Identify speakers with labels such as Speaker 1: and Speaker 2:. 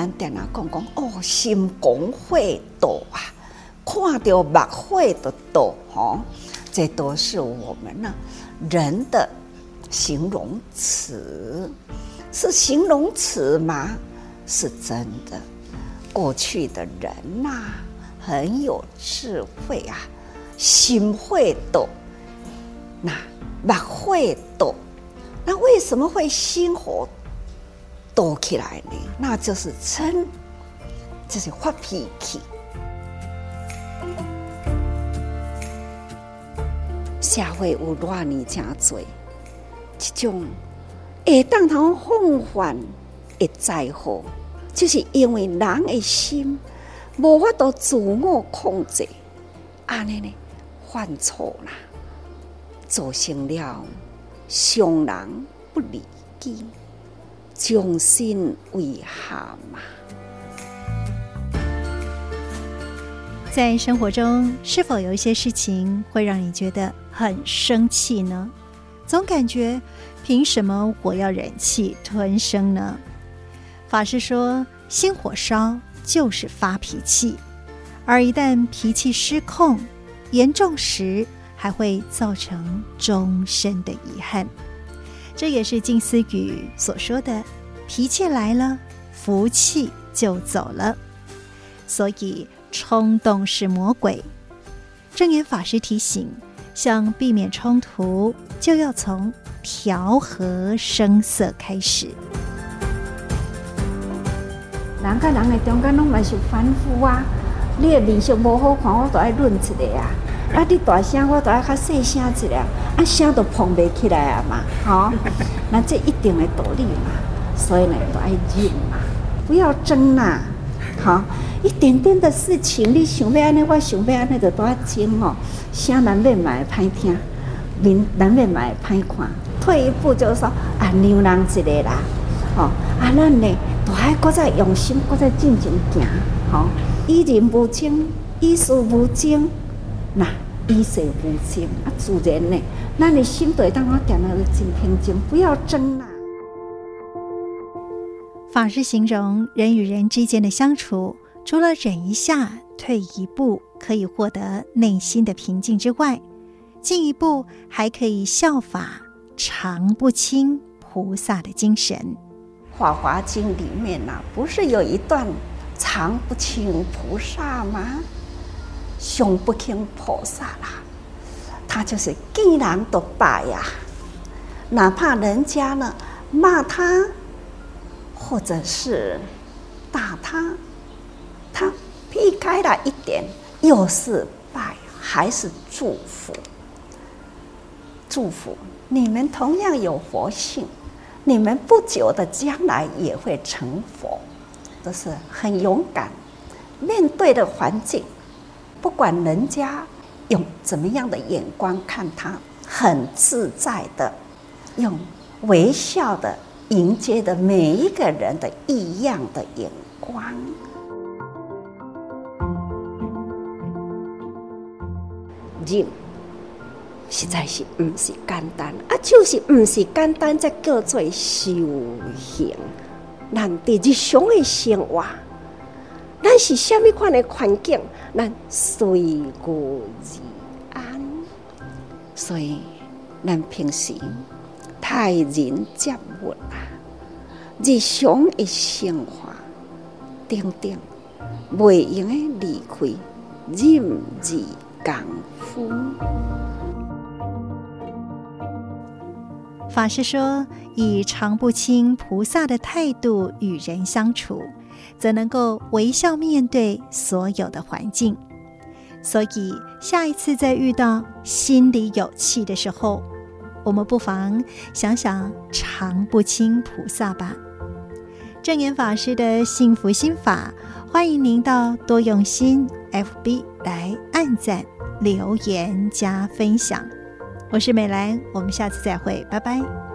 Speaker 1: 咱定啊讲讲哦，心广会道啊，看到目会的道，吼，这都是我们呢人的形容词，是形容词吗？是真的。过去的人呐、啊，很有智慧啊，心会道，那目会道，那为什么会心火？多起来呢，那就是嗔，就是发脾气。社会有偌呢真多，这种会当头防范的灾祸，就是因为人的心无法度自我控制，安尼呢犯错啦，造成了伤人不利己。将心为下嘛。
Speaker 2: 在生活中，是否有一些事情会让你觉得很生气呢？总感觉凭什么我要忍气吞声呢？法师说，心火烧就是发脾气，而一旦脾气失控，严重时还会造成终身的遗憾。这也是静思语所说的：“脾气来了，福气就走了。”所以冲动是魔鬼。证严法师提醒：想避免冲突，就要从调和声色开始。
Speaker 1: 人跟人的中间拢蛮是反复啊，你的脸色不好看，我都爱润一个啊。啊！你大声，我都要较细声一点，啊声都捧不起来啊嘛，好、那这一定的道理嘛，所以呢，都爱忍嘛，不要争呐，好、一点点的事情，你想要安尼，我想要安尼，就都爱争哦，声难免嘛会歹听，面难免嘛会歹看，退一步就是说，啊，让人一个啦，哦，啊，咱呢，都爱搁再用心，搁再进前行，好、哦，以人无争，以事无争。那以色无争啊，自然呢，那你心对当我点了真平静，不要争啦。
Speaker 2: 法师形容人与人之间的相处，除了忍一下、退一步可以获得内心的平静之外，进一步还可以效法常不轻菩萨的精神。
Speaker 1: 《法华经》里面呐、不是有一段常不轻菩萨吗？上不轻菩萨啦，他就是见人都拜呀，哪怕人家呢骂他，或者是打他，他避开了一点，又是拜，还是祝福，祝福。你们同样有佛性，你们不久的将来也会成佛，都是很勇敢。面对的环境。不管人家用怎么样的眼光看他，很自在的用微笑的迎接的每一个人的异样的眼光。忍实在是不是简单啊，就是不是简单，才叫做修行。咱伫日常的生活。咱是虾米款的环境，咱随遇而安。所以，咱平时待人接物啊，日常的生活，定定袂用的离开任意功夫。
Speaker 2: 法师说，以常不清菩萨的态度与人相处。则能够微笑面对所有的环境，所以下一次再遇到心里有气的时候，我们不妨想想常不清菩萨吧。证严法师的幸福心法，欢迎您到多用心 FB 来按赞、留言加分享。我是美兰，我们下次再会，拜拜。